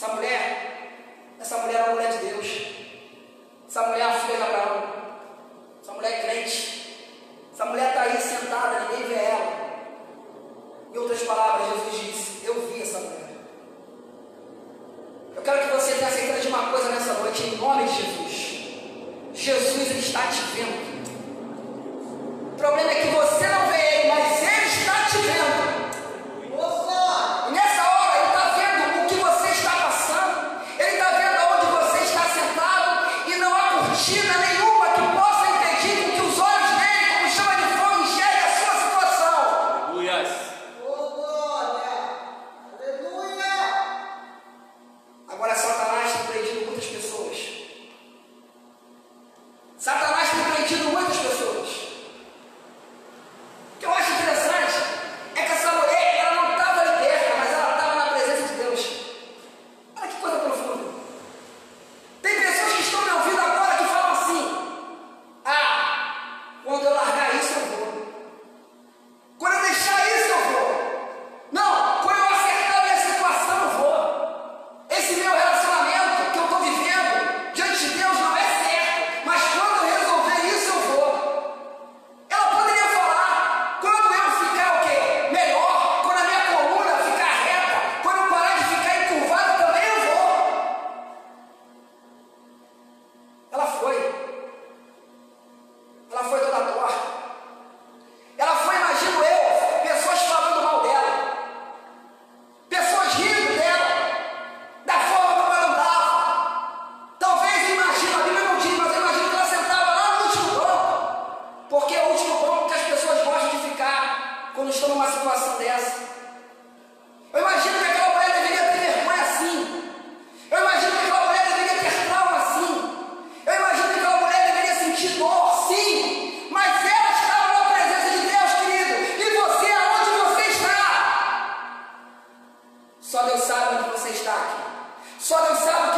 Essa mulher, essa mulher é uma mulher de Deus. Essa mulher é a filha de Abraão. Essa mulher é crente. Essa mulher está aí sentada, ninguém vê ela. Em outras palavras, Jesus disse: Eu vi essa mulher. Eu quero que você tenha certeza de uma coisa nessa noite, em nome de Jesus. Jesus está te vendo. numa situação dessa. Eu imagino que aquela mulher deveria ter vergonha assim. Eu imagino que aquela mulher deveria ter trauma assim. Eu imagino que aquela mulher deveria sentir dor, sim. Mas ela estava na presença de Deus, querido. E você, aonde você está? Só Deus sabe onde você está aqui. Só Deus sabe o que